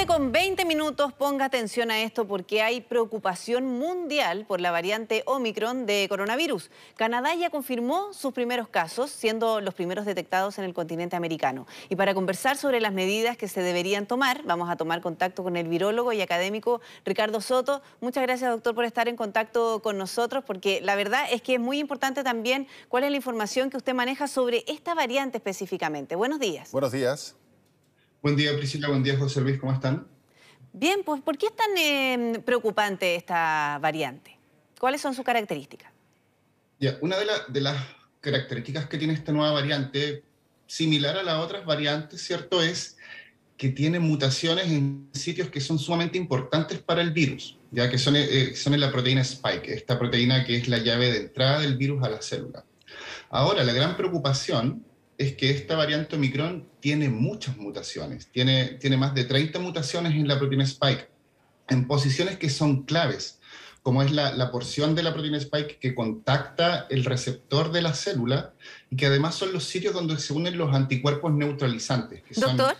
7 con 20 minutos, ponga atención a esto porque hay preocupación mundial por la variante Omicron de coronavirus. Canadá ya confirmó sus primeros casos, siendo los primeros detectados en el continente americano. Y para conversar sobre las medidas que se deberían tomar, vamos a tomar contacto con el virólogo y académico Ricardo Soto. Muchas gracias, doctor, por estar en contacto con nosotros, porque la verdad es que es muy importante también cuál es la información que usted maneja sobre esta variante específicamente. Buenos días. Buenos días. Buen día, Priscila. Buen día, José Luis. ¿Cómo están? Bien, pues ¿por qué es tan eh, preocupante esta variante? ¿Cuáles son sus características? Ya, una de, de, las características que tiene esta nueva variante, similar a las otras variantes, ¿cierto? Es que tiene mutaciones en sitios que son sumamente importantes para el virus, ya que son, eh, son en la proteína spike, esta proteína que es la llave de entrada del virus a la célula. Ahora, la gran preocupación es que esta variante Omicron tiene muchas mutaciones, tiene, tiene más de 30 mutaciones en la proteína Spike, en posiciones que son claves, como es la, la, porción de la proteína Spike que contacta el receptor de la célula y que además son los sitios donde se unen los anticuerpos neutralizantes. Doctor.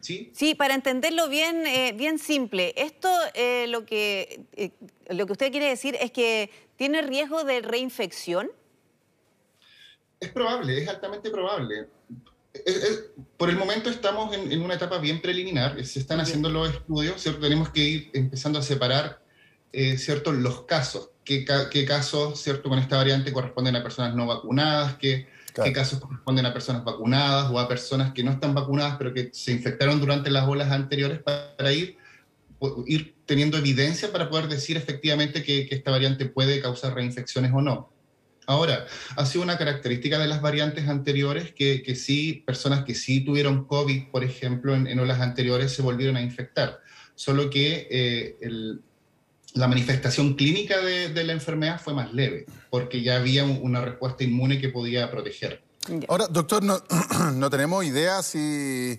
¿Sí? sí, para entenderlo bien, eh, bien simple, esto eh, lo, que, eh, lo que usted quiere decir es que tiene riesgo de reinfección. Es probable, es altamente probable. por el momento estamos en, una etapa bien preliminar, se están haciendo los estudios, ¿cierto? tenemos que ir empezando a separar eh, ¿cierto? los casos, qué, casos ¿cierto? con esta variante corresponden a personas no vacunadas, qué, qué casos corresponden a personas vacunadas o a personas que no están vacunadas pero que se infectaron durante las olas anteriores para ir, ir teniendo evidencia para poder decir efectivamente que esta variante puede causar reinfecciones o no. Ahora, ha sido una característica de las variantes anteriores que, sí, personas que sí tuvieron COVID, por ejemplo, en, olas anteriores se volvieron a infectar. Solo que eh, la manifestación clínica de, la enfermedad fue más leve, porque ya había una respuesta inmune que podía proteger. Ahora, doctor, no, no tenemos idea si...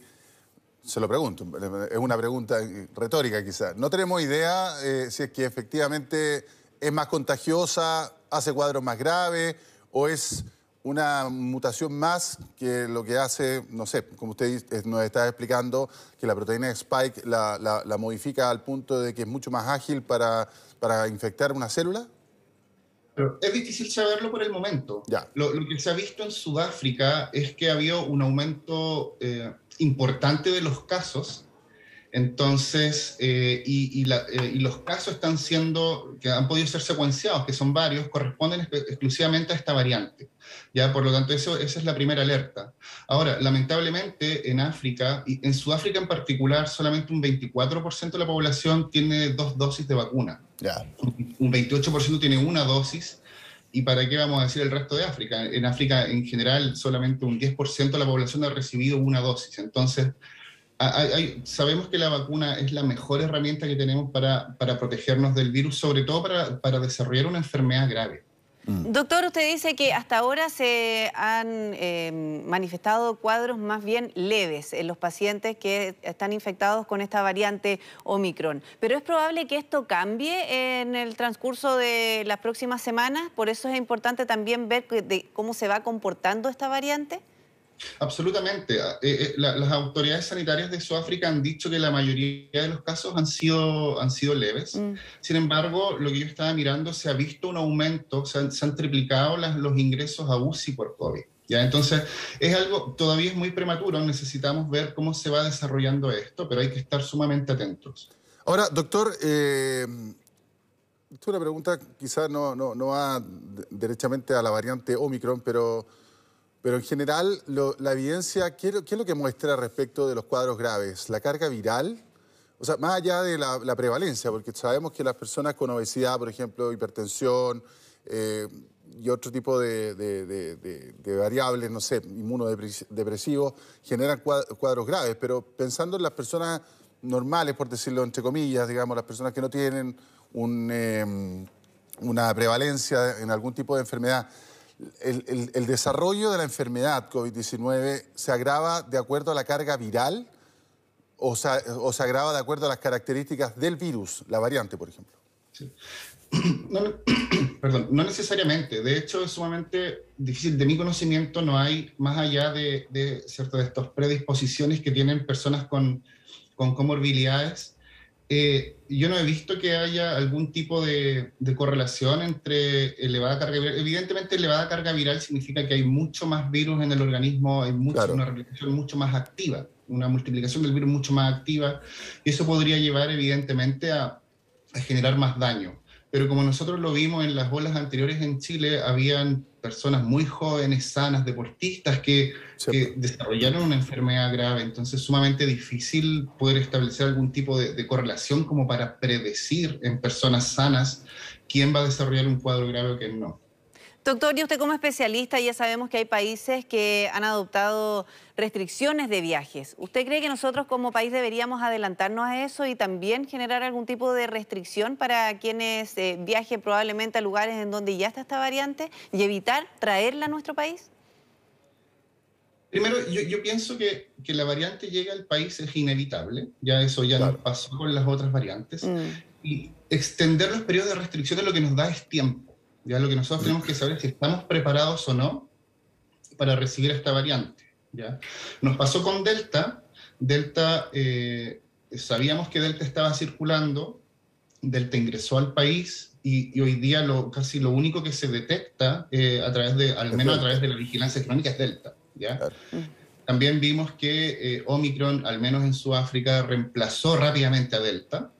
Se lo pregunto, es una pregunta retórica quizás. No tenemos idea eh, si es que efectivamente es más contagiosa hace cuadros más graves o es una mutación más que lo que hace, no sé, como usted nos está explicando, que la proteína Spike la, modifica al punto de que es mucho más ágil para, para infectar una célula? es difícil saberlo por el momento. Lo, que se ha visto en Sudáfrica es que ha habido un aumento eh, importante de los casos entonces, eh, y, eh, y, los casos están siendo, que han podido ser secuenciados, que son varios, corresponden exclusivamente a esta variante. ¿ya? Por lo tanto, eso, esa es la primera alerta. Ahora, lamentablemente, en África, y en Sudáfrica en particular, solamente un 24% de la población tiene dos dosis de vacuna. Un 28% tiene una dosis. ¿Y para qué vamos a decir el resto de África? En África, en general, solamente un 10% de la población ha recibido una dosis. Entonces, sabemos que la vacuna es la mejor herramienta que tenemos para, protegernos del virus, sobre todo para, desarrollar una enfermedad grave. Mm. Doctor, usted dice que hasta ahora se han em, manifestado cuadros más bien leves en los pacientes que están infectados con esta variante Omicron. Pero es probable que esto cambie en el transcurso de las próximas semanas. Por eso es importante también ver cómo se va comportando esta variante. Absolutamente. Ah, eh, eh, las autoridades sanitarias de Sudáfrica han dicho que la mayoría de los casos han sido, han sido leves. Mm. Sin embargo, lo que yo estaba mirando, se ha visto un aumento, se han, triplicado los ingresos a UCI por COVID. ¿ya? Entonces, es algo, todavía es muy prematuro, necesitamos ver cómo se va desarrollando esto, pero hay que estar sumamente atentos. Ahora, doctor, eh, una pregunta quizás no, no, no va derechamente a la variante Omicron, pero pero en general, la evidencia, ¿qué, es lo que muestra respecto de los cuadros graves? ¿La carga viral? O sea, más allá de la, prevalencia, porque sabemos que las personas con obesidad, por ejemplo, hipertensión eh, y otro tipo de, variables, no sé, inmunodepresivos, generan cuadros graves. Pero pensando en las personas normales, por decirlo entre comillas, digamos, las personas que no tienen em, una prevalencia en algún tipo de enfermedad, el, desarrollo de la enfermedad COVID-19 se agrava de acuerdo a la carga viral o se, agrava de acuerdo a las características del virus, la variante, por ejemplo? No, perdón, no necesariamente. De hecho, es sumamente difícil. De mi conocimiento, no hay, más allá de, de, de estas predisposiciones que tienen personas con, con comorbilidades. Eh, yo no he visto que haya algún tipo de, correlación entre elevada carga viral. Evidentemente, elevada carga viral significa que hay mucho más virus en el organismo, hay mucho, una replicación mucho más activa, una multiplicación del virus mucho más activa, y eso podría llevar, evidentemente, a, a generar más daño. Pero como nosotros lo vimos en las olas anteriores en Chile, habían personas muy jóvenes, sanas, deportistas que, desarrollaron una enfermedad grave. Entonces, sumamente difícil poder establecer algún tipo de, correlación como para predecir en personas sanas quién va a desarrollar un cuadro grave o quién no. Doctor, y usted como especialista ya sabemos que hay países que han adoptado restricciones de viajes. ¿Usted cree que nosotros como país deberíamos adelantarnos a eso y también generar algún tipo de restricción para quienes eh, viajen probablemente a lugares en donde ya está esta variante y evitar traerla a nuestro país? Primero, yo, pienso que, que, la variante llega al país es inevitable, ya eso ya nos pasó con las otras variantes, mm. y extender los periodos de restricción lo que nos da es tiempo. Ya lo que nosotros tenemos que saber es si estamos preparados o no para recibir esta variante. ¿ya? Nos pasó con Delta. Delta, eh, sabíamos que Delta estaba circulando, Delta ingresó al país y, hoy día lo, casi lo único que se detecta eh, a través de, al menos a través de la vigilancia crónica es Delta. ¿ya? También vimos que eh, Omicron, al menos en Sudáfrica, reemplazó rápidamente a Delta.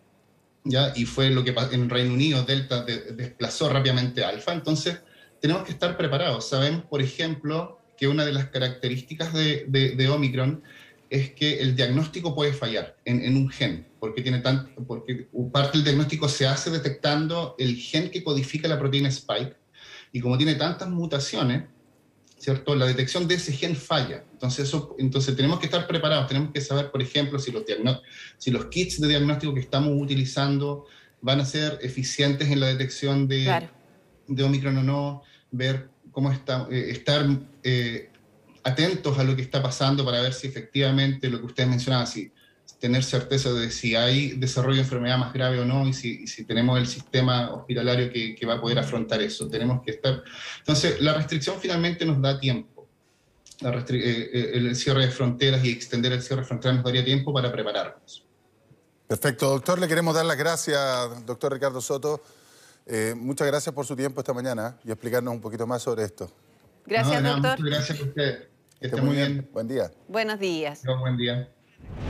¿Ya? y fue lo que en Reino Unido Delta desplazó rápidamente Alfa, entonces tenemos que estar preparados. Sabemos, por ejemplo, que una de las características de, de, Omicron es que el diagnóstico puede fallar en, en un gen, porque, tiene tan, porque parte del diagnóstico se hace detectando el gen que codifica la proteína Spike, y como tiene tantas mutaciones, ¿cierto? La detección de ese gen falla. Entonces, eso, entonces tenemos que estar preparados, tenemos que saber, por ejemplo, si los, si los kits de diagnóstico que estamos utilizando van a ser eficientes en la detección de, de Omicron o no, ver cómo está, eh, estar eh, atentos a lo que está pasando para ver si efectivamente lo que ustedes mencionaban, si tener certeza de si hay desarrollo de enfermedad más grave o no y si, si tenemos el sistema hospitalario que, que, va a poder afrontar eso. Tenemos que estar... Entonces, la restricción finalmente nos da tiempo. La eh, eh, el cierre de fronteras y extender el cierre de fronteras nos daría tiempo para prepararnos. Perfecto, doctor. Le queremos dar las gracias, doctor Ricardo Soto. Eh, muchas gracias por su tiempo esta mañana y explicarnos un poquito más sobre esto. Gracias, doctor. Muchas gracias a usted. Que esté muy bien. Buen día. Buenos días. buen día.